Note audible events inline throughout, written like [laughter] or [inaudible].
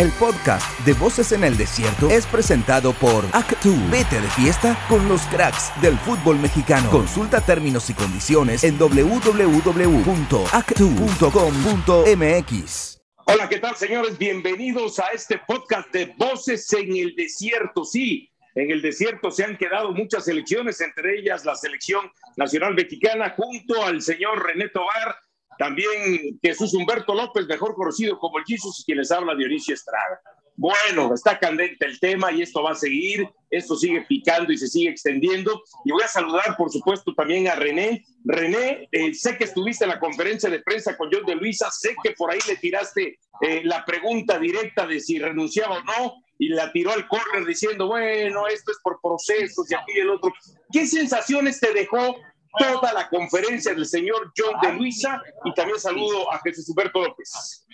El podcast de Voces en el Desierto es presentado por Actu. Vete de fiesta con los cracks del fútbol mexicano. Consulta términos y condiciones en www.actu.com.mx. Hola, ¿qué tal, señores? Bienvenidos a este podcast de Voces en el Desierto. Sí, en el desierto se han quedado muchas selecciones, entre ellas la selección nacional mexicana, junto al señor René Tobar también Jesús Humberto López, mejor conocido como el Jesús, quien les habla Dionisio Estrada. Bueno, está candente el tema y esto va a seguir, esto sigue picando y se sigue extendiendo. Y voy a saludar, por supuesto, también a René. René, eh, sé que estuviste en la conferencia de prensa con John de Luisa, sé que por ahí le tiraste eh, la pregunta directa de si renunciaba o no, y la tiró al córner diciendo, bueno, esto es por procesos y aquí y el otro. ¿Qué sensaciones te dejó toda la conferencia del señor John de Luisa y también saludo a Jesús Humberto López.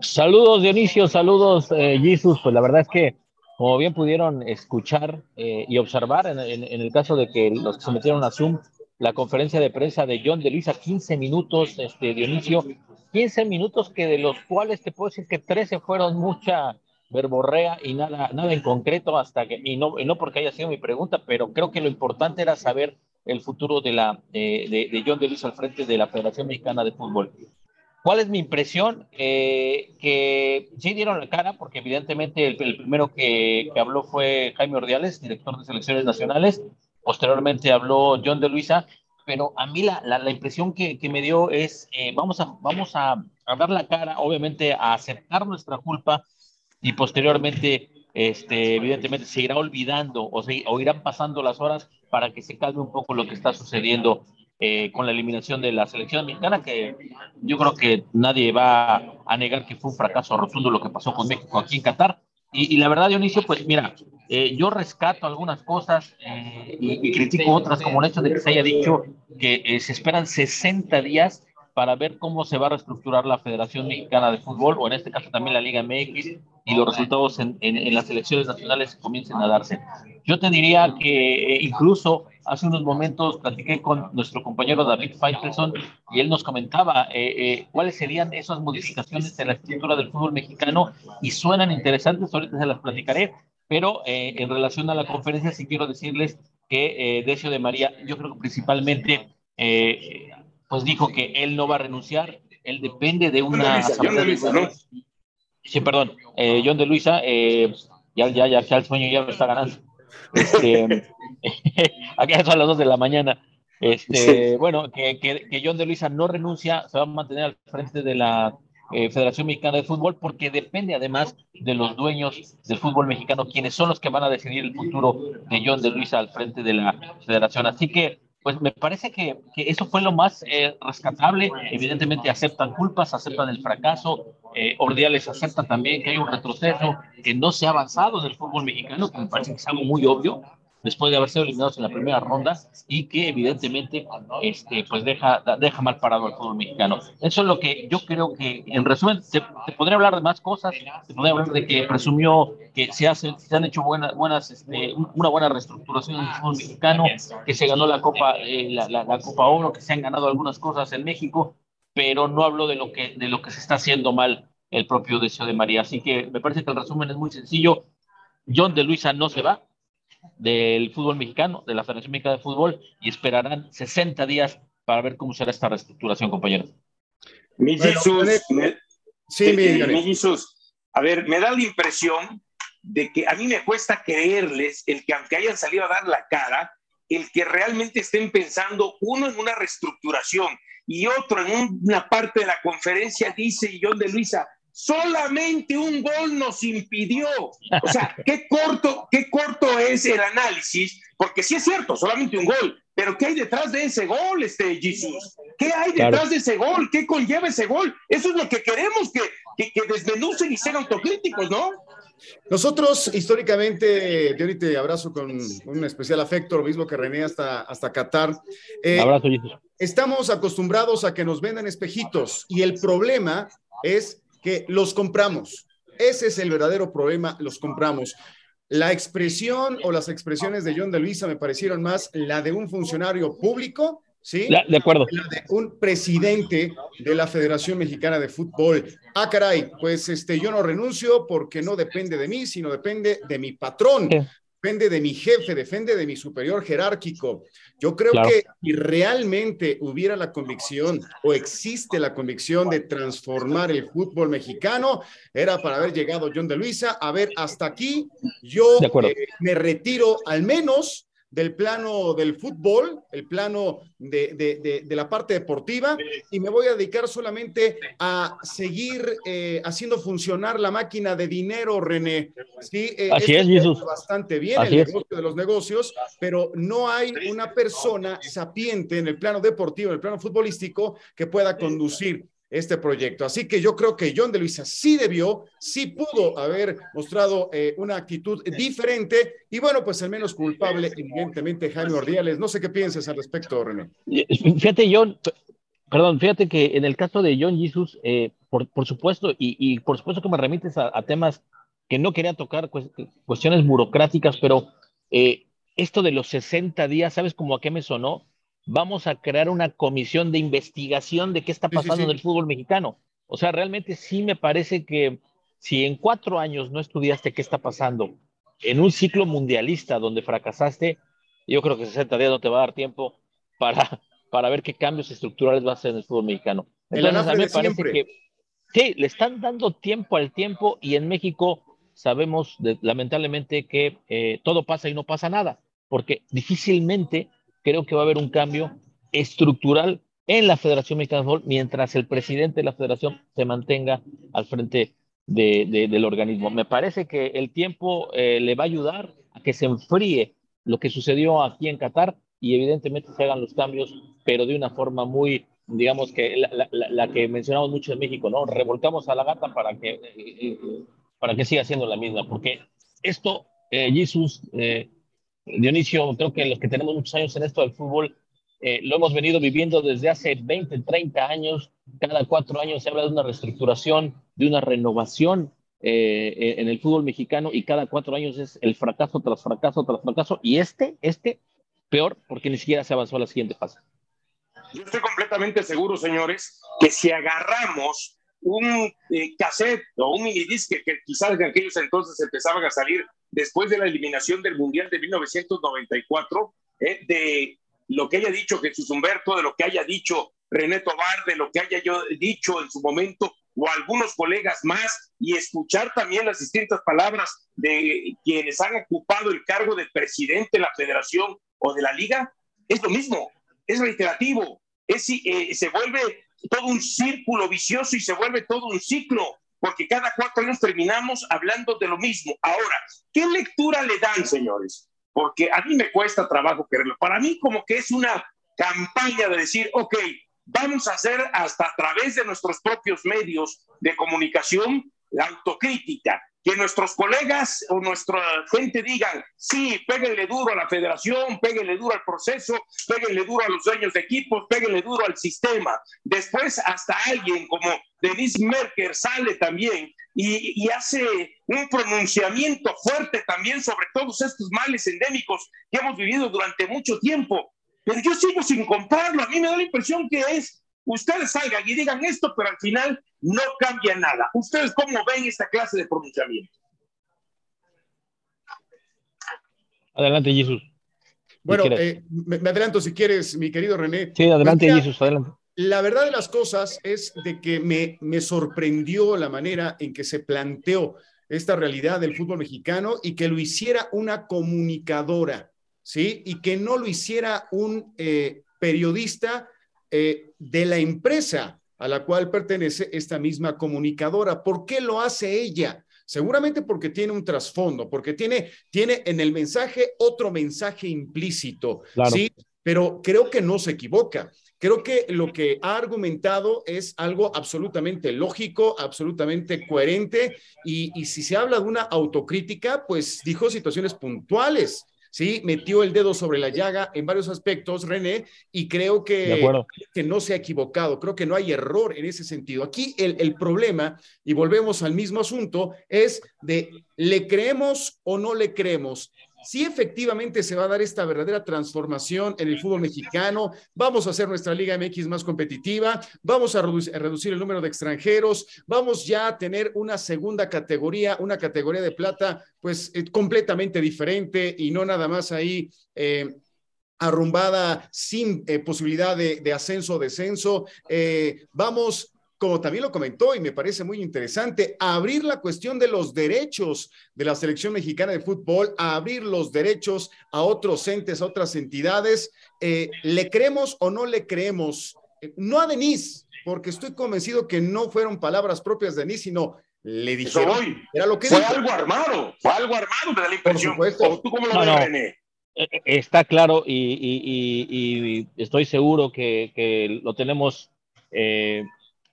Saludos Dionisio, saludos eh, Jesús, pues la verdad es que como bien pudieron escuchar eh, y observar en, el caso de que los que se metieron a Zoom, la conferencia de prensa de John de Luisa, 15 minutos, este, Dionisio, 15 minutos que de los cuales te puedo decir que 13 fueron mucha verborrea y nada, nada en concreto hasta que, y no, y no porque haya sido mi pregunta, pero creo que lo importante era saber el futuro de, la, de, John de Luis al frente de la Federación Mexicana de Fútbol. ¿Cuál es mi impresión? Eh, que sí dieron la cara, porque evidentemente el, primero que, que, habló fue Jaime Ordiales, director de selecciones nacionales. Posteriormente habló John de Luisa, pero a mí la, la, impresión que, que, me dio es, eh, vamos, a, vamos a, dar la cara, obviamente, a aceptar nuestra culpa y posteriormente este, evidentemente se irá olvidando o, se, o irán pasando las horas para que se calme un poco lo que está sucediendo eh, con la eliminación de la selección mexicana, que yo creo que nadie va a negar que fue un fracaso rotundo lo que pasó con México aquí en Qatar. Y, la verdad, Dionisio, pues mira, eh, yo rescato algunas cosas eh, y, y, critico otras, como el hecho de que se haya dicho que se esperan 60 días para ver cómo se va a reestructurar la Federación Mexicana de Fútbol, o en este caso también la Liga MX, y los resultados en, en, las elecciones nacionales comiencen a darse. Yo te diría que eh, incluso hace unos momentos platiqué con nuestro compañero David Feitelson y él nos comentaba eh, eh, cuáles serían esas modificaciones en la estructura del fútbol mexicano y suenan interesantes, ahorita se las platicaré, pero en relación a la conferencia sí quiero decirles que Decio de María, yo creo que principalmente pues dijo que él no va a renunciar, él depende de una... Sí, perdón, eh, John de Luisa, eh, ya, ya, ya, el sueño ya lo está ganando. Este, [laughs] aquí son las dos de la mañana. Este, Bueno, que, que, John de Luisa no renuncia, se va a mantener al frente de la eh, Federación Mexicana de Fútbol, porque depende además de los dueños del fútbol mexicano, quienes son los que van a decidir el futuro de John de Luisa al frente de la federación. Así que pues me parece que, eso fue lo más eh, rescatable. Evidentemente aceptan culpas, aceptan el fracaso. Eh, Ordiales acepta también que hay un retroceso, que no se ha avanzado en el fútbol mexicano, que me parece que es algo muy obvio después de haber sido eliminados en la primera ronda y que evidentemente este, pues deja, deja mal parado al fútbol mexicano. Eso es lo que yo creo que, en resumen, se, podría hablar de más cosas, se podría hablar de que presumió que se, hacen, se han hecho buenas, buenas este, una buena reestructuración en el fútbol mexicano, que se ganó la Copa, eh, la, la, Copa Oro, que se han ganado algunas cosas en México, pero no habló de lo que, de lo que se está haciendo mal el propio Deseo de María. Así que me parece que el resumen es muy sencillo. John de Luisa no se va, del fútbol mexicano, de la Federación Mexicana de Fútbol, y esperarán 60 días para ver cómo será esta reestructuración, compañeros. Mi Jesús, sí, mi, Jesús, a ver, me da la impresión de que a mí me cuesta creerles el que aunque hayan salido a dar la cara, el que realmente estén pensando uno en una reestructuración y otro en una parte de la conferencia dice John de Luisa, solamente un gol nos impidió. O sea, qué corto, qué corto es el análisis, porque sí es cierto, solamente un gol, pero ¿qué hay detrás de ese gol, este Jesús? ¿Qué hay detrás de ese gol? ¿Qué conlleva ese gol? Eso es lo que queremos que, que, que desmenucen y sean autocríticos, ¿no? Nosotros históricamente, yo ahorita te abrazo con un especial afecto, lo mismo que René hasta, hasta Qatar. Eh, abrazo, Jesús. Estamos acostumbrados a que nos vendan espejitos y el problema es que los compramos. Ese es el verdadero problema, los compramos. La expresión o las expresiones de John de Luisa me parecieron más la de un funcionario público ¿sí? de acuerdo. un presidente de la Federación Mexicana de Fútbol. Ah, caray, pues este, yo no renuncio porque no depende de mí, sino depende de mi patrón. Depende de mi jefe, depende de mi superior jerárquico. Yo creo que si realmente hubiera la convicción o existe la convicción de transformar el fútbol mexicano, era para haber llegado John de Luisa. A ver, hasta aquí yo eh, me retiro al menos del plano del fútbol, el plano de, la parte deportiva, y me voy a dedicar solamente a seguir eh, haciendo funcionar la máquina de dinero, René. Sí, eh, Así es, Jesús. Bastante bien el negocio de los negocios, pero no hay una persona sapiente en el plano deportivo, en el plano futbolístico, que pueda conducir este proyecto. Así que yo creo que John de Luisa sí debió, sí pudo haber mostrado eh, una actitud diferente y bueno, pues el menos culpable, evidentemente, Jaime Ordiales. No sé qué piensas al respecto, René. Fíjate, John, perdón, fíjate que en el caso de John Jesus, eh, por, por, supuesto, y, por supuesto que me remites a, temas que no quería tocar, cuestiones burocráticas, pero eh, esto de los 60 días, ¿sabes cómo a qué me sonó? Vamos a crear una comisión de investigación de qué está pasando en el fútbol mexicano. O sea, realmente sí me parece que si en cuatro años no estudiaste qué está pasando en un ciclo mundialista donde fracasaste, yo creo que 60 días no te va a dar tiempo para, para ver qué cambios estructurales va a hacer en el fútbol mexicano. Entonces, a mí me parece que sí, le están dando tiempo al tiempo y en México sabemos lamentablemente que eh, todo pasa y no pasa nada, porque difícilmente creo que va a haber un cambio estructural en la Federación Mexicana de Fútbol mientras el presidente de la federación se mantenga al frente del organismo. Me parece que el tiempo eh, le va a ayudar a que se enfríe lo que sucedió aquí en Qatar y evidentemente se hagan los cambios, pero de una forma muy, digamos que la, que mencionamos mucho en México, ¿no? Revolcamos a la gata para que, eh, eh, para que siga siendo la misma, porque esto, Jesús, Dionisio, creo que los que tenemos muchos años en esto del fútbol, eh, lo hemos venido viviendo desde hace 20, 30 años. Cada cuatro años se habla de una reestructuración, de una renovación eh, en el fútbol mexicano y cada cuatro años es el fracaso tras fracaso tras fracaso. Y este, este, peor, porque ni siquiera se avanzó a la siguiente fase. Yo estoy completamente seguro, señores, que si agarramos un eh, cassette o un minidisc que, quizás en aquellos entonces empezaban a salir después de la eliminación del Mundial de 1994, eh, de lo que haya dicho Jesús Humberto, de lo que haya dicho René Tobar, de lo que haya yo dicho en su momento, o algunos colegas más, y escuchar también las distintas palabras de quienes han ocupado el cargo de presidente de la federación o de la liga, es lo mismo, es reiterativo, es, eh, se vuelve todo un círculo vicioso y se vuelve todo un ciclo, porque cada cuatro años terminamos hablando de lo mismo. Ahora, ¿qué lectura le dan, señores? Porque a mí me cuesta trabajo quererlo. Para mí como que es una campaña de decir, ok, vamos a hacer hasta a través de nuestros propios medios de comunicación la autocrítica que nuestros colegas o nuestra gente digan, sí, péguenle duro a la federación, péguenle duro al proceso, péguenle duro a los dueños de equipos, péguenle duro al sistema. Después hasta alguien como Denise Merker sale también y, y hace un pronunciamiento fuerte también sobre todos estos males endémicos que hemos vivido durante mucho tiempo. Pero yo sigo sin comprarlo. A mí me da la impresión que es ustedes salgan y digan esto, pero al final no cambia nada. ¿Ustedes cómo ven esta clase de pronunciamiento? Adelante, Jesús. Bueno, eh, me, adelanto si quieres, mi querido René. Sí, adelante, Jesús, adelante. La verdad de las cosas es de que me, me sorprendió la manera en que se planteó esta realidad del fútbol mexicano y que lo hiciera una comunicadora, ¿sí? Y que no lo hiciera un eh, periodista eh, de la empresa a la cual pertenece esta misma comunicadora. ¿Por qué lo hace ella? Seguramente porque tiene un trasfondo, porque tiene, tiene en el mensaje otro mensaje implícito, ¿sí? Pero creo que no se equivoca. Creo que lo que ha argumentado es algo absolutamente lógico, absolutamente coherente, y, y si se habla de una autocrítica, pues dijo situaciones puntuales. ¿Sí? Metió el dedo sobre la llaga en varios aspectos, René, y creo que, que no se ha equivocado, creo que no hay error en ese sentido. Aquí el, el problema, y volvemos al mismo asunto, es de ¿le creemos o no le creemos? Si efectivamente se va a dar esta verdadera transformación en el fútbol mexicano, vamos a hacer nuestra Liga MX más competitiva, vamos a reducir, el número de extranjeros, vamos ya a tener una segunda categoría, una categoría de plata, pues eh, completamente diferente y no nada más ahí. Eh, arrumbada sin eh, posibilidad de, ascenso o descenso. vamos como también lo comentó y me parece muy interesante, abrir la cuestión de los derechos de la selección mexicana de fútbol, a abrir los derechos a otros entes, a otras entidades. Eh, ¿Le creemos o no le creemos? Eh, no a Denise, porque estoy convencido que no fueron palabras propias de Denise, sino le dijeron. Era lo que fue algo armado, fue algo armado, me da la impresión. Por supuesto. ¿Tú cómo lo ves, René? Eh, está claro y, estoy seguro que, lo tenemos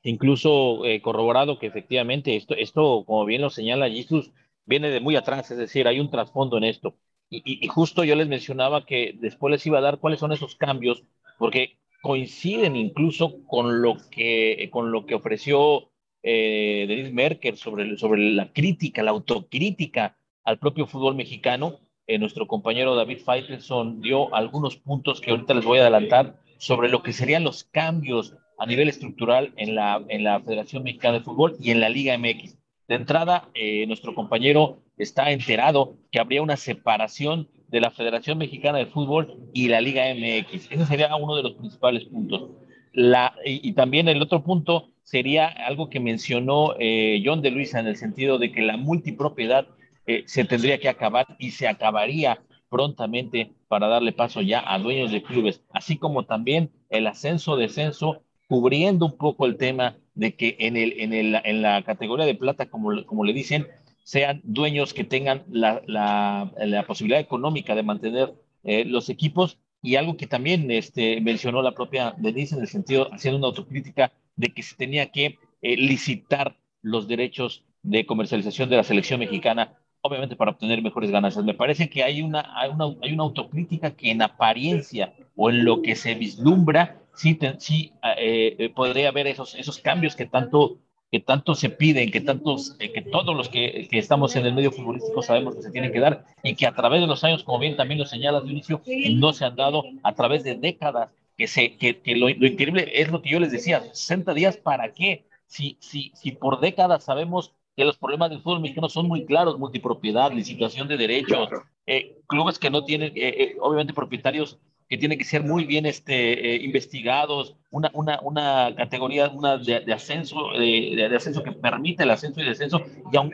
incluso eh, corroborado que efectivamente esto, esto, como bien lo señala Jesus, viene de muy atrás, es decir, hay un trasfondo en esto. Y, justo yo les mencionaba que después les iba a dar cuáles son esos cambios, porque coinciden incluso con lo que, con lo que ofreció eh, Denis Merker sobre, sobre la crítica, la autocrítica al propio fútbol mexicano. Eh, nuestro compañero David Faitelson dio algunos puntos que ahorita les voy a adelantar sobre lo que serían los cambios a nivel estructural en la, en la Federación Mexicana de Fútbol y en la Liga MX. De entrada, eh, nuestro compañero está enterado que habría una separación de la Federación Mexicana de Fútbol y la Liga MX. Ese sería uno de los principales puntos. La, y, también el otro punto sería algo que mencionó eh, John de Luisa en el sentido de que la multipropiedad eh, se tendría que acabar y se acabaría prontamente para darle paso ya a dueños de clubes, así como también el ascenso-descenso cubriendo un poco el tema de que en, el, en, el, en la categoría de plata, como, como le dicen, sean dueños que tengan la, la, la posibilidad económica de mantener eh, los equipos y algo que también este, mencionó la propia Denise en el sentido, haciendo una autocrítica de que se tenía que eh, licitar los derechos de comercialización de la selección mexicana, obviamente para obtener mejores ganancias. Me parece que hay una, hay una, hay una autocrítica que en apariencia o en lo que se vislumbra sí, sí eh, eh, podría haber esos, esos cambios que tanto, que tanto se piden, que, tantos, eh, que todos los que, que, estamos en el medio futbolístico sabemos que se tienen que dar y que a través de los años, como bien también lo señalas de inicio, no se han dado a través de décadas. Que, se, que, que lo, lo, increíble es lo que yo les decía, 60 días para qué? Si, si, si por décadas sabemos que los problemas del fútbol mexicano son muy claros, multipropiedad, licitación de derechos, clubes que no tienen, obviamente, propietarios que tienen que ser muy bien este, eh, investigados, una, una, una, categoría una de, ascenso, de, de, ascenso que permite el ascenso y descenso.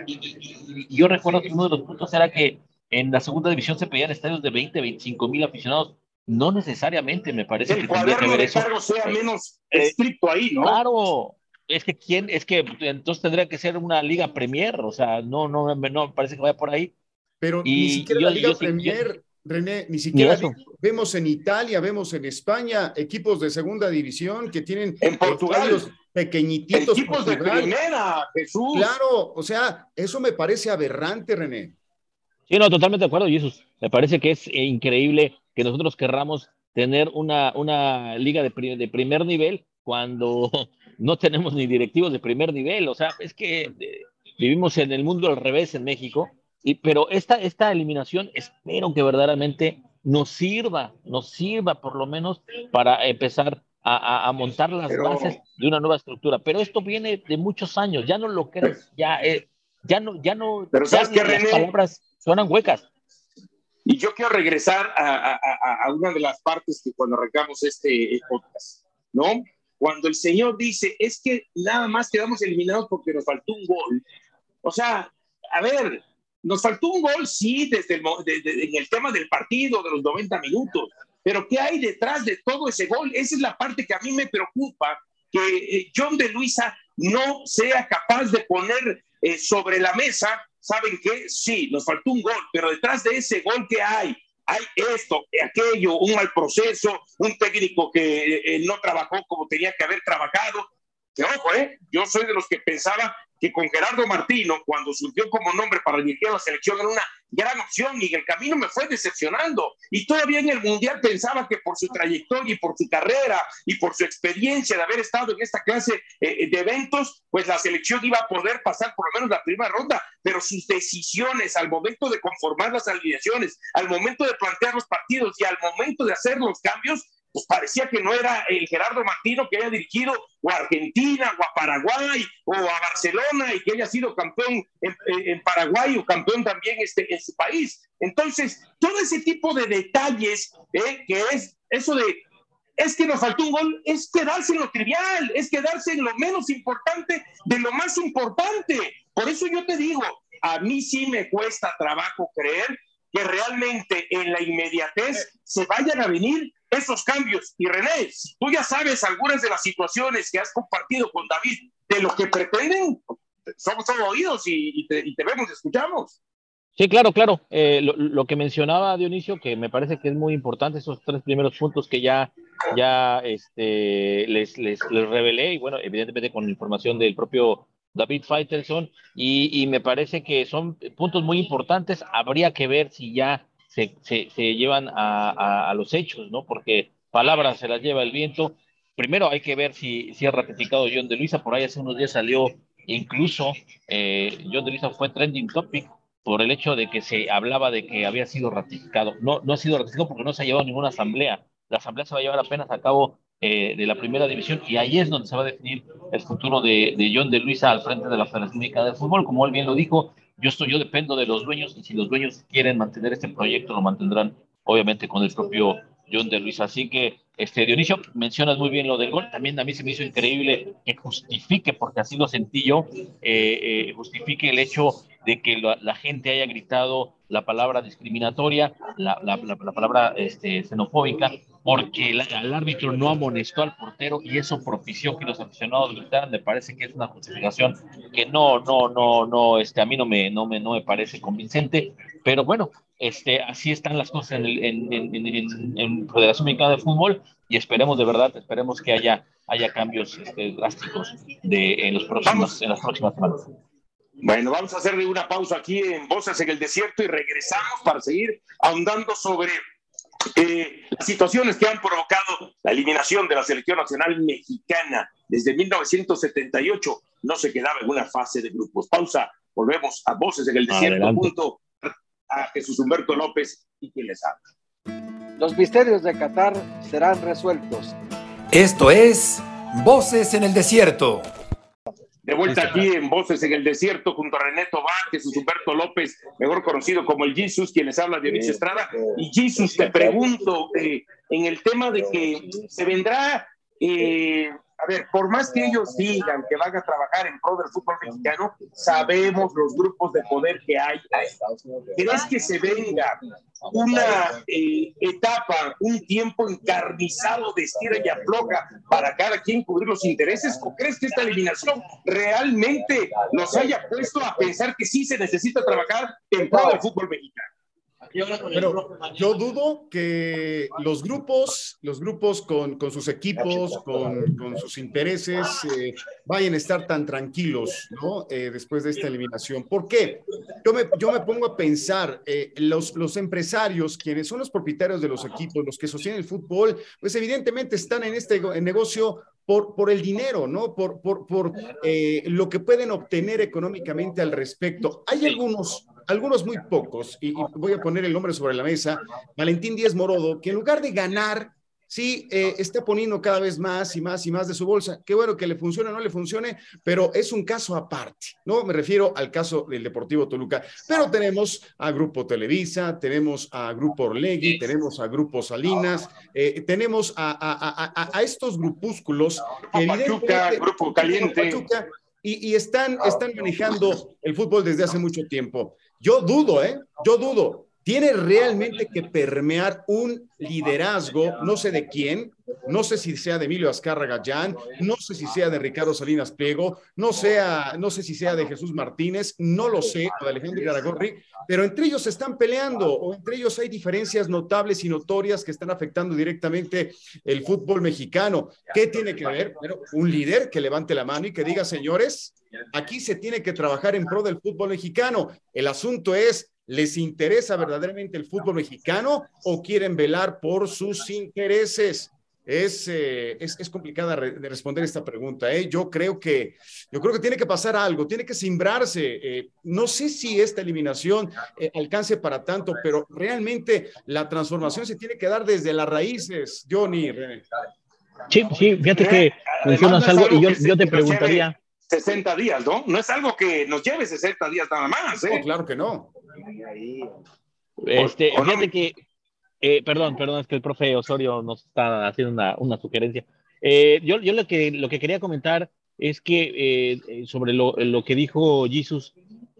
Y, y, yo recuerdo que uno de los puntos era que en la segunda división se pedían estadios de 20, 25 mil aficionados. No necesariamente me parece que tendría que ver eso. sea menos eh, estricto ahí, ¿no? Claro, es que quién, es que entonces tendría que ser una liga Premier, o sea, no, no, no parece que vaya por ahí. Pero ni siquiera la Liga Premier René, ni siquiera vemos en Italia, vemos en España equipos de segunda división que tienen en Portugal pequeñititos. Equipos de primera, Jesús. Claro, o sea, eso me parece aberrante, René. Sí, no, totalmente de acuerdo, Jesús. Me parece que es eh, increíble que nosotros querramos tener una, una liga de, de primer nivel cuando [laughs] no tenemos ni directivos de primer nivel. O sea, es que eh, vivimos en el mundo al revés en México y, pero esta, esta eliminación espero que verdaderamente nos sirva, nos sirva por lo menos para empezar a, a, montar las bases de una nueva estructura. Pero esto viene de muchos años, ya no lo crees, ya, eh, ya no, ya no, pero sabes que las palabras suenan huecas. Y yo quiero regresar a, a, a, una de las partes que cuando arrancamos este podcast, ¿no? Cuando el señor dice, es que nada más quedamos eliminados porque nos faltó un gol. O sea, a ver, nos faltó un gol, sí, desde el, en el tema del partido, de los 90 minutos, pero ¿qué hay detrás de todo ese gol? Esa es la parte que a mí me preocupa, que eh, John de Luisa no sea capaz de poner eh, sobre la mesa, ¿saben qué? Sí, nos faltó un gol, pero detrás de ese gol que hay, hay esto, aquello, un mal proceso, un técnico que eh, no trabajó como tenía que haber trabajado. Que ojo, ¿eh? Yo soy de los que pensaba que con Gerardo Martino, cuando surgió como nombre para dirigir la selección, era una gran opción y el camino me fue decepcionando. Y todavía en el Mundial pensaba que por su trayectoria y por su carrera y por su experiencia de haber estado en esta clase eh, de eventos, pues la selección iba a poder pasar por lo menos la primera ronda, pero sus decisiones al momento de conformar las alineaciones, al momento de plantear los partidos y al momento de hacer los cambios, pues parecía que no era el Gerardo Martino que haya dirigido o a Argentina o a Paraguay o a Barcelona y que haya sido campeón en, Paraguay o campeón también este, en su país. Entonces, todo ese tipo de detalles, ¿eh? que es eso de, es que nos faltó un gol, es quedarse en lo trivial, es quedarse en lo menos importante de lo más importante. Por eso yo te digo, a mí sí me cuesta trabajo creer que realmente en la inmediatez se vayan a venir esos cambios. Y René, tú ya sabes algunas de las situaciones que has compartido con David de lo que pretenden, somos todos oídos y, te, vemos, te escuchamos. Sí, claro, claro. Eh, lo, que mencionaba Dionisio, que me parece que es muy importante, esos tres primeros puntos que ya, ya este, les, les, les revelé, y bueno, evidentemente con información del propio David Faitelson, y, y me parece que son puntos muy importantes. Habría que ver si ya se, llevan a, los hechos, ¿no? Porque palabras se las lleva el viento. Primero hay que ver si, si ha ratificado John de Luisa, por ahí hace unos días salió incluso eh, John de Luisa fue trending topic por el hecho de que se hablaba de que había sido ratificado. No, no ha sido ratificado porque no se ha llevado ninguna asamblea. La asamblea se va a llevar apenas a cabo eh, de la primera división y ahí es donde se va a definir el futuro de, de John de Luisa al frente de la Federación Mexicana de Fútbol. Como él bien lo dijo, yo, estoy, yo dependo de los dueños y si los dueños quieren mantener este proyecto, lo mantendrán obviamente con el propio John de Luis. Así que, este, Dionisio, mencionas muy bien lo del gol. También a mí se me hizo increíble que justifique, porque así lo sentí yo, eh, eh, justifique el hecho de que la, gente haya gritado la palabra discriminatoria, la, la, la palabra este, xenofóbica, porque el, árbitro no amonestó al portero y eso propició que los aficionados gritaran. Me parece que es una justificación que no, no, no, no, este, a mí no me, no me, no me parece convincente, pero bueno, este, así están las cosas en, en, en, en Federación Mexicana de Fútbol y esperemos de verdad, esperemos que haya, haya cambios este, drásticos de, en, los próximos, en las próximas semanas. Bueno, vamos a hacerle una pausa aquí en Voces en el Desierto y regresamos para seguir ahondando sobre eh, las situaciones que han provocado la eliminación de la selección nacional mexicana desde 1978 no se quedaba en una fase de grupos. Pausa, volvemos a Voces en el Desierto junto a Jesús Humberto López y quien les habla. Los misterios de Qatar serán resueltos. Esto es Voces en el Desierto. De vuelta aquí en Voces en el Desierto junto a René Tobar, Jesús Humberto López, mejor conocido como el Jesus, quien les habla de Dionisio Estrada. Y Jesus, te pregunto, eh, en el tema de que se vendrá eh, a ver, por más que ellos digan que van a trabajar en pro del fútbol mexicano, sabemos los grupos de poder que hay. ¿Crees que se venga una eh, etapa, un tiempo encarnizado de estira y afloja para cada quien cubrir los intereses? ¿O crees que esta eliminación realmente nos haya puesto a pensar que sí se necesita trabajar en pro del fútbol mexicano? Pero yo dudo que los grupos, los grupos con, con sus equipos, con, con sus intereses, eh, vayan a estar tan tranquilos, ¿no? Eh, después de esta eliminación. ¿Por qué? Yo me, yo me pongo a pensar, eh, los, los empresarios, quienes son los propietarios de los equipos, los que sostienen el fútbol, pues evidentemente están en este negocio por, por el dinero, ¿no? Por, por, por lo que pueden obtener económicamente al respecto. Hay algunos algunos muy pocos, y, voy a poner el nombre sobre la mesa, Valentín Díaz Morodo, que en lugar de ganar, sí, eh, está poniendo cada vez más y más y más de su bolsa. Qué bueno que le funcione o no le funcione, pero es un caso aparte, ¿no? Me refiero al caso del Deportivo Toluca. Pero tenemos a Grupo Televisa, tenemos a Grupo Orlegui, tenemos a Grupo Salinas, eh, tenemos a, a, estos grupúsculos que Grupo Caliente. y, están, están manejando el fútbol desde hace mucho tiempo. Yo dudo, ¿eh? Yo dudo tiene realmente que permear un liderazgo, no sé de quién, no sé si sea de Emilio Azcárraga Gallán, no sé si sea de Ricardo Salinas Pliego, no, sea, no sé si sea de Jesús Martínez, no lo sé, o de Alejandro Garagorri, pero entre ellos se están peleando o entre ellos hay diferencias notables y notorias que están afectando directamente el fútbol mexicano. ¿Qué tiene que ver? Bueno, un líder que levante la mano y que diga, señores, aquí se tiene que trabajar en pro del fútbol mexicano. El asunto es ¿Les interesa verdaderamente el fútbol mexicano o quieren velar por sus intereses? Es, eh, es, es, complicada de responder esta pregunta. ¿eh? Yo, creo que, yo creo que tiene que pasar algo, tiene que simbrarse. Eh, no sé si esta eliminación eh, alcance para tanto, pero realmente la transformación se tiene que dar desde las raíces, Johnny. Sí, sí, fíjate que mencionas algo y yo, yo te preguntaría. 60 días, ¿no? No es algo que nos lleve 60 días nada más. ¿eh? No, claro que no. Este, fíjate que, eh, perdón, perdón, es que el profe Osorio nos está haciendo una, una sugerencia. Eh, yo yo lo, que, lo que quería comentar es que eh, sobre lo, lo, que dijo Jesus,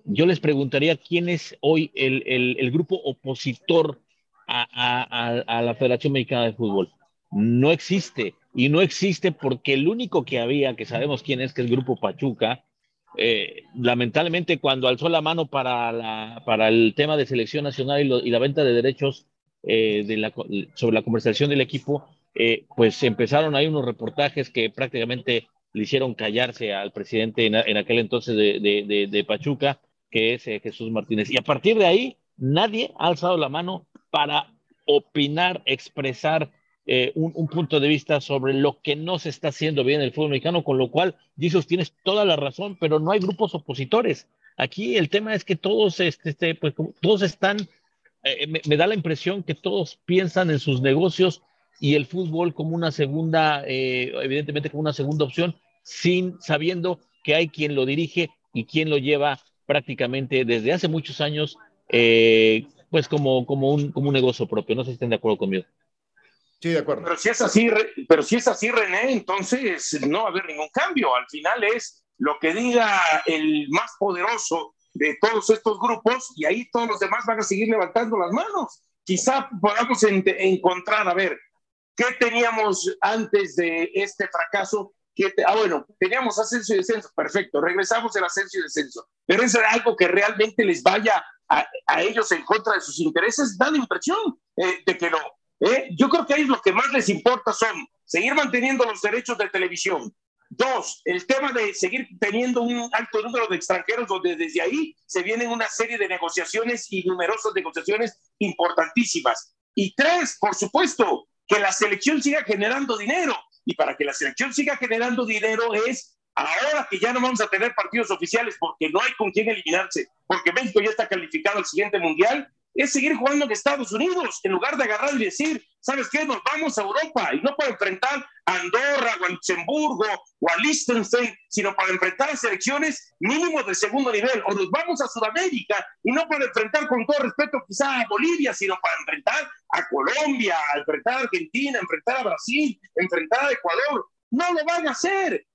yo les preguntaría quién es hoy el, el, el grupo opositor a, a, a, la Federación Mexicana de Fútbol. No existe, y no existe porque el único que había, que sabemos quién es, que es el Grupo Pachuca, eh, lamentablemente cuando alzó la mano para, la, para el tema de selección nacional y, lo, y la venta de derechos eh, de la, sobre la conversación del equipo, eh, pues empezaron ahí unos reportajes que prácticamente le hicieron callarse al presidente en, aquel entonces de, Pachuca, que es Jesús Martínez. Y a partir de ahí, nadie ha alzado la mano para opinar, expresar eh, un, un, punto de vista sobre lo que no se está haciendo bien en el fútbol mexicano, con lo cual, Jesus, tienes toda la razón, pero no hay grupos opositores. Aquí el tema es que todos, este, este pues, todos están, eh, me, da la impresión que todos piensan en sus negocios y el fútbol como una segunda, eh, evidentemente como una segunda opción, sin sabiendo que hay quien lo dirige y quien lo lleva prácticamente desde hace muchos años, pues como, como, un, como un negocio propio. No sé si estén de acuerdo conmigo. Sí, de acuerdo. Pero si es así, pero si es así, René, entonces no va a haber ningún cambio. Al final es lo que diga el más poderoso de todos estos grupos y ahí todos los demás van a seguir levantando las manos. Quizá podamos en encontrar, a ver, ¿qué teníamos antes de este fracaso? Ah, bueno, teníamos ascenso y descenso, perfecto, regresamos el ascenso y descenso, pero eso era algo que realmente les vaya a, a ellos en contra de sus intereses, da la impresión eh, de que no. ¿Eh? Yo creo que ahí lo que más les importa son seguir manteniendo los derechos de televisión. Dos, el tema de seguir teniendo un alto número de extranjeros, donde desde ahí se vienen una serie de negociaciones y numerosas negociaciones importantísimas. Y tres, por supuesto, que la selección siga generando dinero. Y para que la selección siga generando dinero es ahora que ya no vamos a tener partidos oficiales porque no hay con quién eliminarse, porque México ya está calificado al siguiente mundial, es seguir jugando en Estados Unidos, en lugar de agarrar y decir, ¿sabes qué? Nos vamos a Europa y no para enfrentar a Andorra o a Luxemburgo o a Liechtenstein, sino para enfrentar a selecciones mínimos de segundo nivel. O nos vamos a Sudamérica y no para enfrentar con todo respeto quizá a Bolivia, sino para enfrentar a Colombia, a enfrentar a Argentina, a enfrentar a Brasil, a enfrentar a Ecuador. No lo van a hacer.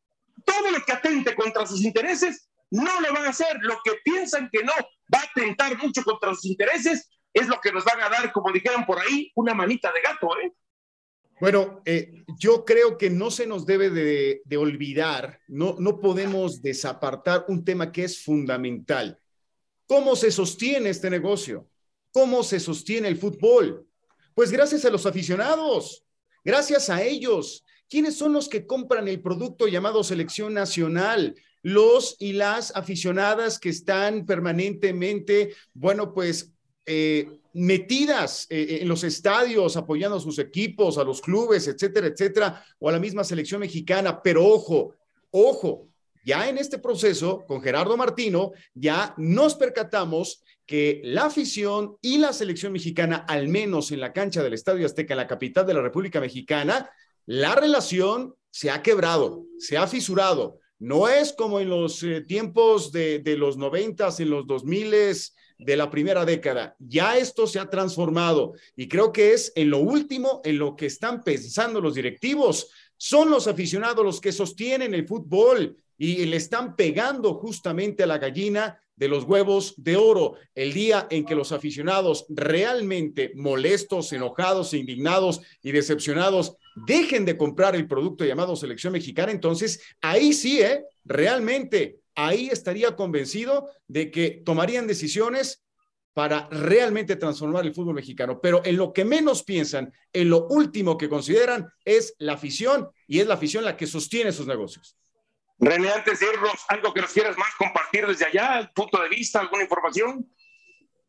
Todo lo que atente contra sus intereses no lo van a hacer. Lo que piensan que no va a atentar mucho contra sus intereses es lo que nos van a dar, como dijeron por ahí, una manita de gato, ¿eh? Bueno, eh, yo creo que no se nos debe de, de, olvidar, no, no podemos desapartar un tema que es fundamental. ¿Cómo se sostiene este negocio? ¿Cómo se sostiene el fútbol? Pues gracias a los aficionados, gracias a ellos. ¿Quiénes son los que compran el producto llamado selección nacional? los y las aficionadas que están permanentemente, bueno, pues eh, metidas eh, en los estadios, apoyando a sus equipos, a los clubes, etcétera, etcétera, o a la misma selección mexicana. Pero ojo, ojo, ya en este proceso, con Gerardo Martino, ya nos percatamos que la afición y la selección mexicana, al menos en la cancha del Estadio Azteca, en la capital de la República Mexicana, la relación se ha quebrado, se ha fisurado. No es como en los eh, tiempos de, los noventas, en los dos miles de la primera década. Ya esto se ha transformado y creo que es en lo último, en lo que están pensando los directivos. Son los aficionados los que sostienen el fútbol y le están pegando justamente a la gallina de los huevos de oro, el día en que los aficionados realmente molestos, enojados, indignados y decepcionados dejen de comprar el producto llamado selección mexicana, entonces ahí sí, ¿eh? realmente, ahí estaría convencido de que tomarían decisiones para realmente transformar el fútbol mexicano. Pero en lo que menos piensan, en lo último que consideran, es la afición y es la afición la que sostiene sus negocios. René, antes de irnos, algo que nos quieras más compartir desde allá, punto de vista, alguna información.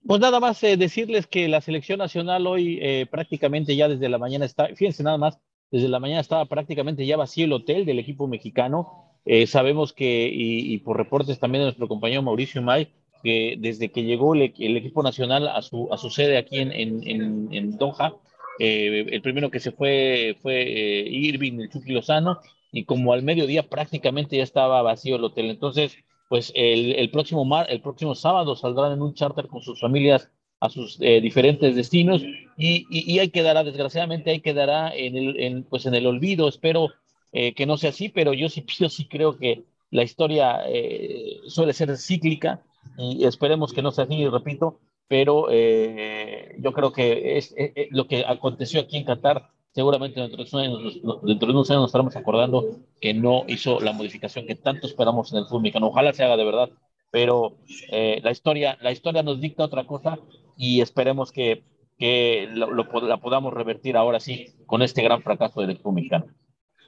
Pues nada más eh, decirles que la selección nacional hoy eh, prácticamente ya desde la mañana está, fíjense nada más, desde la mañana estaba prácticamente ya vacío el hotel del equipo mexicano. Eh, sabemos que, y, por reportes también de nuestro compañero Mauricio May, que desde que llegó el, el, equipo nacional a su, a su sede aquí en, en, en Doha, eh, el primero que se fue fue eh, Irving, el Chucky Lozano, y como al mediodía prácticamente ya estaba vacío el hotel. Entonces, pues el, el próximo, mar, el próximo sábado saldrán en un charter con sus familias a sus eh, diferentes destinos y, y, y, ahí quedará, desgraciadamente, ahí quedará en el, en, pues en el olvido. Espero eh, que no sea así, pero yo sí, [laughs] yo sí creo que la historia eh, suele ser cíclica y esperemos que no sea así, repito, pero eh, yo creo que es, es, es, lo que aconteció aquí en Qatar, seguramente dentro de, unos, dentro de unos años nos estaremos acordando que no hizo la modificación que tanto esperamos en el fútbol mexicano. Ojalá se haga de verdad, pero eh, la, historia, la historia nos dicta otra cosa y esperemos que, que lo, lo, la podamos revertir ahora sí con este gran fracaso del equipo mexicano.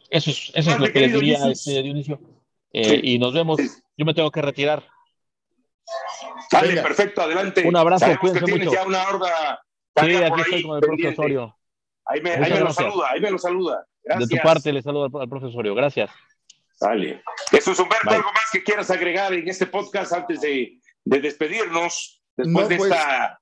Eso es, eso es lo que les diría este Dionisio. Eh. Y nos vemos. Yo me tengo que retirar. Dale, Venga. perfecto, adelante. Un abrazo, Sabemos cuídense que tienes mucho. ya una horda. Sí, aquí estoy con el profesorio. Ahí me, ahí me lo saluda, ahí me lo saluda. Gracias. De tu parte le saludo al, al profesorio. Gracias. Dale. Jesús Humberto, Bye. ¿algo más que quieras agregar en este podcast antes de, de despedirnos? Después no, de pues... esta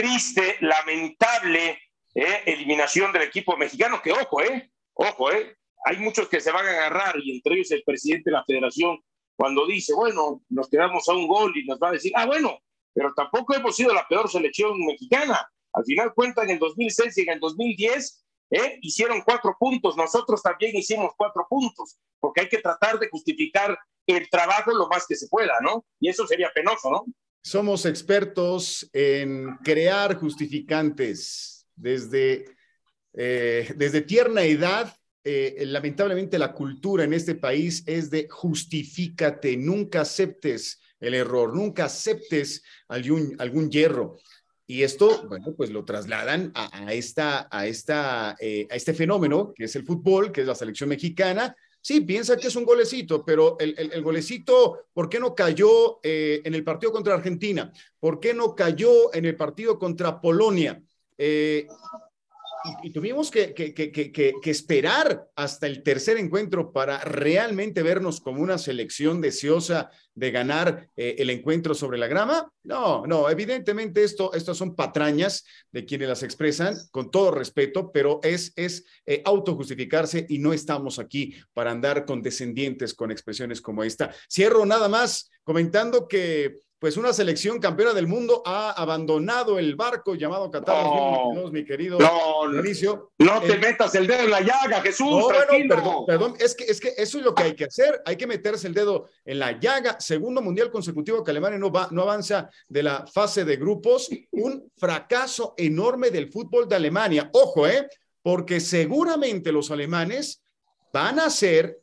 triste, lamentable eh, eliminación del equipo mexicano, que ojo, eh, ojo, eh, hay muchos que se van a agarrar y entre ellos el presidente de la federación cuando dice, bueno, nos quedamos a un gol y nos va a decir, ah, bueno, pero tampoco hemos sido la peor selección mexicana. Al final cuenta en el 2006 y en el 2010 ¿eh? hicieron cuatro puntos, nosotros también hicimos cuatro puntos, porque hay que tratar de justificar el trabajo lo más que se pueda, ¿no? Y eso sería penoso, ¿no? Somos expertos en crear justificantes desde, eh, desde tierna edad eh, lamentablemente la cultura en este país es de justifícate, nunca aceptes el error, nunca aceptes algún, algún hierro. Y esto, bueno, pues lo trasladan a, esta, a, esta, eh, a este fenómeno que es el fútbol, que es la selección mexicana. Sí, piensa que es un golecito, pero el, el, golecito, ¿por qué no cayó eh, en el partido contra Argentina? ¿Por qué no cayó en el partido contra Polonia? Eh, y, tuvimos que, que, que, que, esperar hasta el tercer encuentro para realmente vernos como una selección deseosa de ganar eh, el encuentro sobre la grama. No, no, evidentemente esto, estas son patrañas de quienes las expresan con todo respeto, pero es, es eh, autojustificarse y no estamos aquí para andar condescendientes con expresiones como esta. Cierro nada más comentando que pues una selección campeona del mundo ha abandonado el barco llamado Qatar no, 2022, mi querido no, Inicio. No te eh, metas el dedo en la llaga, Jesús. No, bueno, perdón, perdón, es que, es que eso es lo que hay que hacer, hay que meterse el dedo en la llaga. Segundo mundial consecutivo que Alemania no, va, no avanza de la fase de grupos, un fracaso enorme del fútbol de Alemania. Ojo, ¿eh? Porque seguramente los alemanes van a hacer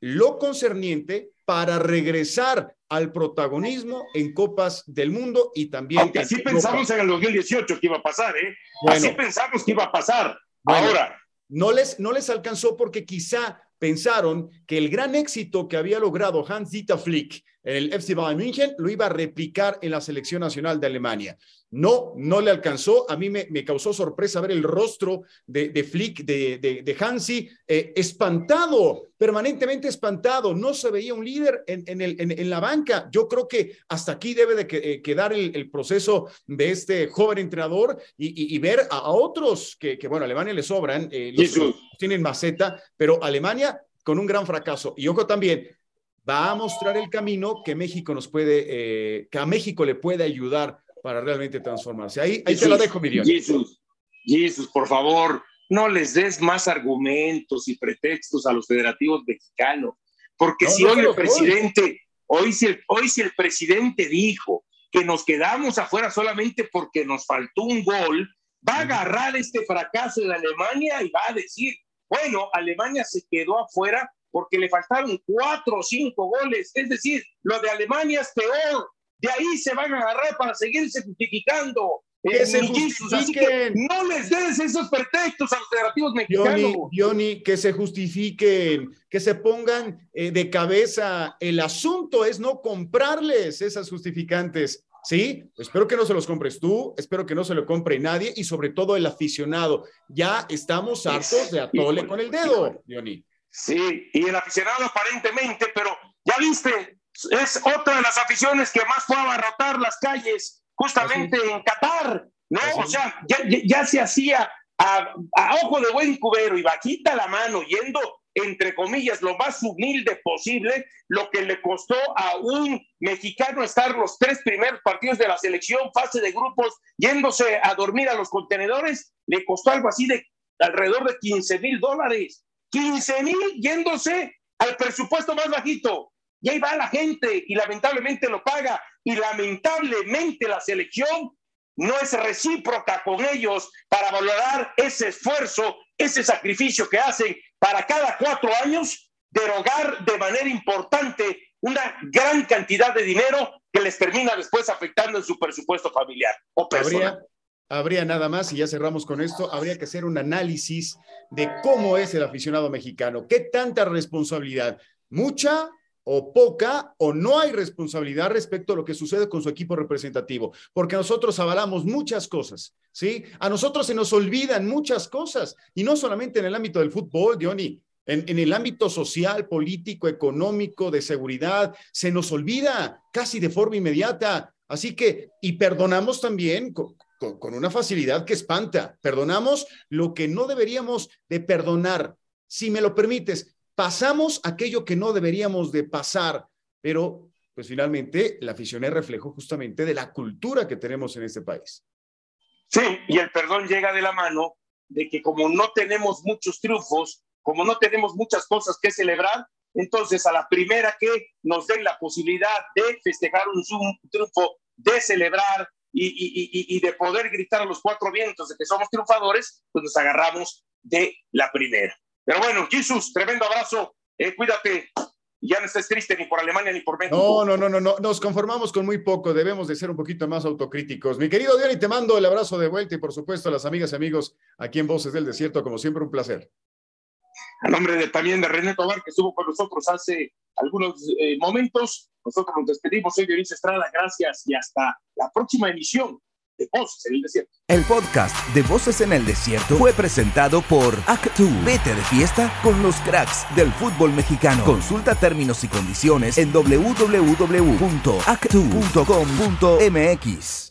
lo concerniente para regresar al protagonismo en Copas del Mundo y también. Aunque así pensamos en el 2018 que iba a pasar, ¿eh? Bueno, así pensamos que iba a pasar. Bueno, Ahora. No les, no les alcanzó porque quizá pensaron que el gran éxito que había logrado Hans Dieter Flick el FC Bayern München lo iba a replicar en la selección nacional de Alemania. No, no le alcanzó. A mí me, me causó sorpresa ver el rostro de, de Flick, de, de, de Hansi, eh, espantado, permanentemente espantado. No se veía un líder en, en, el, en, en la banca. Yo creo que hasta aquí debe de que, eh, quedar el, el, proceso de este joven entrenador y, y, y ver a, a, otros que, que, bueno, a Alemania le sobran, eh, los, los tienen maceta, pero Alemania con un gran fracaso. Y ojo también, va a mostrar el camino que México nos puede, eh, que a México le puede ayudar para realmente transformarse. Ahí, ahí Jesús, te la dejo, Miriam. Jesús, Jesús, por favor, no les des más argumentos y pretextos a los federativos mexicanos, porque no, si no hoy el presidente, Hoy si, el, hoy si el presidente dijo que nos quedamos afuera solamente porque nos faltó un gol, va a agarrar este fracaso de Alemania y va a decir, bueno, Alemania se quedó afuera porque le faltaron cuatro o cinco goles. Es decir, lo de Alemania es peor. De ahí se van a agarrar para seguirse justificando. Que se justifiquen. no les des esos pretextos a los federativos mexicanos. Johnny, que se justifiquen, que se pongan eh, de cabeza. El asunto es no comprarles esas justificantes. Sí, espero que no se los compres tú, espero que no se lo compre nadie y sobre todo el aficionado. Ya estamos hartos de atole con el dedo, Johnny. Sí, y el aficionado aparentemente, pero ya viste, es otra de las aficiones que más fue a abarrotar las calles justamente en Qatar, ¿no? O sea, ya, se hacía a, ojo de buen cubero y bajita la mano, yendo entre comillas, lo más humilde posible, lo que le costó a un mexicano estar los tres primeros partidos de la selección, fase de grupos, yéndose a dormir a los contenedores, le costó algo así de alrededor de 15 mil dólares. 15 mil yéndose al presupuesto más bajito. Y ahí va la gente y lamentablemente lo paga. Y lamentablemente la selección no es recíproca con ellos para valorar ese esfuerzo, ese sacrificio que hacen para cada cuatro años derogar de manera importante una gran cantidad de dinero que les termina después afectando en su presupuesto familiar o personal. Habría, nada más, y ya cerramos con esto, habría que hacer un análisis de cómo es el aficionado mexicano, qué tanta responsabilidad, mucha o poca o no hay responsabilidad respecto a lo que sucede con su equipo representativo, porque nosotros avalamos muchas cosas, ¿sí? A nosotros se nos olvidan muchas cosas, y no solamente en el ámbito del fútbol, Diony, en, en, el ámbito social, político, económico, de seguridad, se nos olvida casi de forma inmediata. Así que, y perdonamos también con, una facilidad que espanta, perdonamos lo que no deberíamos de perdonar. Si me lo permites, pasamos aquello que no deberíamos de pasar, pero pues finalmente la afición es reflejo justamente de la cultura que tenemos en este país. Sí, y el perdón llega de la mano de que como no tenemos muchos triunfos, como no tenemos muchas cosas que celebrar, entonces a la primera que nos den la posibilidad de festejar un, triunfo, de celebrar y, y, y, de poder gritar a los cuatro vientos de que somos triunfadores, pues nos agarramos de la primera. Pero bueno, Jesús, tremendo abrazo. Eh, cuídate. Ya no estés triste ni por Alemania ni por México. No, no, no, no, no. Nos conformamos con muy poco. Debemos de ser un poquito más autocríticos. Mi querido Diony, te mando el abrazo de vuelta y por supuesto a las amigas y amigos aquí en Voces del Desierto, como siempre, un placer. A nombre de, también de René Tobar, que estuvo con nosotros hace algunos eh, momentos, nosotros nos despedimos. Soy Dionisio Estrada, gracias y hasta la próxima emisión de Voces en el Desierto. El podcast de Voces en el Desierto fue presentado por Actu. Vete de fiesta con los cracks del fútbol mexicano. Consulta términos y condiciones en www.actu.com.mx.